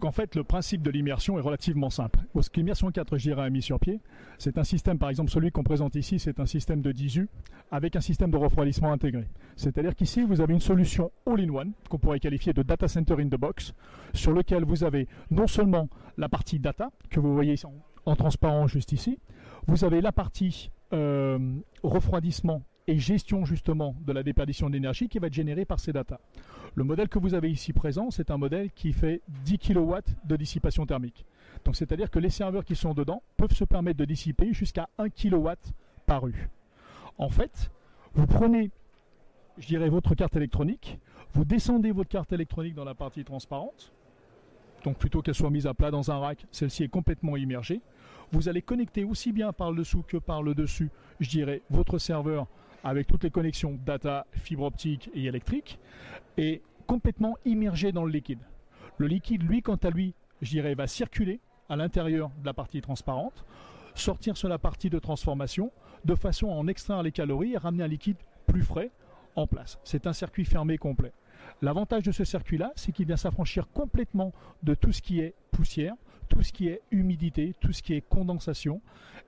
Donc en fait, le principe de l'immersion est relativement simple. Ce qu'Immersion 4, je dirais, a mis sur pied, c'est un système, par exemple celui qu'on présente ici, c'est un système de 10U avec un système de refroidissement intégré. C'est-à-dire qu'ici, vous avez une solution all-in-one, qu'on pourrait qualifier de data center in the box, sur lequel vous avez non seulement la partie data, que vous voyez en, en transparent juste ici, vous avez la partie euh, refroidissement gestion justement de la déperdition d'énergie qui va être générée par ces data. Le modèle que vous avez ici présent, c'est un modèle qui fait 10 kW de dissipation thermique. Donc c'est-à-dire que les serveurs qui sont dedans peuvent se permettre de dissiper jusqu'à 1 kW par rue. En fait, vous prenez, je dirais, votre carte électronique, vous descendez votre carte électronique dans la partie transparente, donc plutôt qu'elle soit mise à plat dans un rack, celle-ci est complètement immergée. Vous allez connecter aussi bien par le dessous que par le dessus, je dirais, votre serveur avec toutes les connexions data, fibre optique et électrique, et complètement immergé dans le liquide. Le liquide, lui, quant à lui, je dirais, va circuler à l'intérieur de la partie transparente, sortir sur la partie de transformation, de façon à en extraire les calories et ramener un liquide plus frais en place. C'est un circuit fermé complet. L'avantage de ce circuit-là, c'est qu'il vient s'affranchir complètement de tout ce qui est poussière, tout ce qui est humidité, tout ce qui est condensation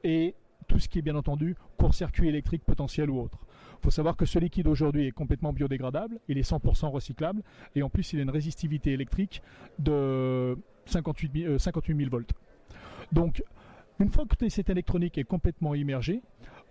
et tout ce qui est bien entendu court-circuit électrique potentiel ou autre. Il faut savoir que ce liquide aujourd'hui est complètement biodégradable, il est 100% recyclable et en plus il a une résistivité électrique de 58 000, euh, volts. Donc une fois que cette électronique est complètement immergée,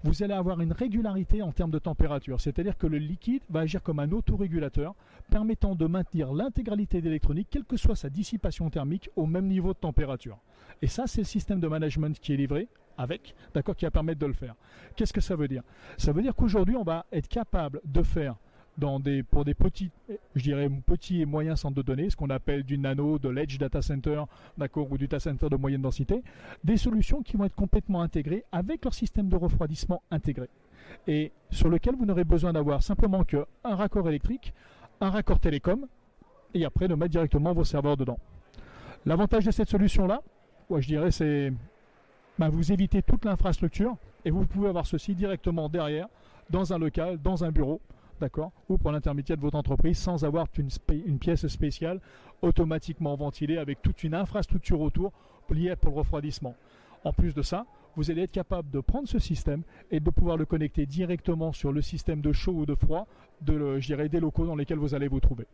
vous allez avoir une régularité en termes de température. C'est-à-dire que le liquide va agir comme un autorégulateur permettant de maintenir l'intégralité d'électronique, quelle que soit sa dissipation thermique, au même niveau de température. Et ça, c'est le système de management qui est livré avec, d'accord, qui va permettre de le faire. Qu'est-ce que ça veut dire? Ça veut dire qu'aujourd'hui, on va être capable de faire des, pour des petits, je et moyens centres de données, ce qu'on appelle du nano, de l'edge data center, d'accord, ou du data center de moyenne densité, des solutions qui vont être complètement intégrées avec leur système de refroidissement intégré. Et sur lequel vous n'aurez besoin d'avoir simplement qu'un raccord électrique, un raccord télécom, et après de mettre directement vos serveurs dedans. L'avantage de cette solution-là, je dirais, c'est ben, vous évitez toute l'infrastructure et vous pouvez avoir ceci directement derrière, dans un local, dans un bureau, d'accord, ou pour l'intermédiaire de votre entreprise, sans avoir une, pièce spéciale automatiquement ventilée avec toute une infrastructure autour liée pour le refroidissement. En plus de ça, vous allez être capable de prendre ce système et de pouvoir le connecter directement sur le système de chaud ou de froid de, je des locaux dans lesquels vous allez vous trouver.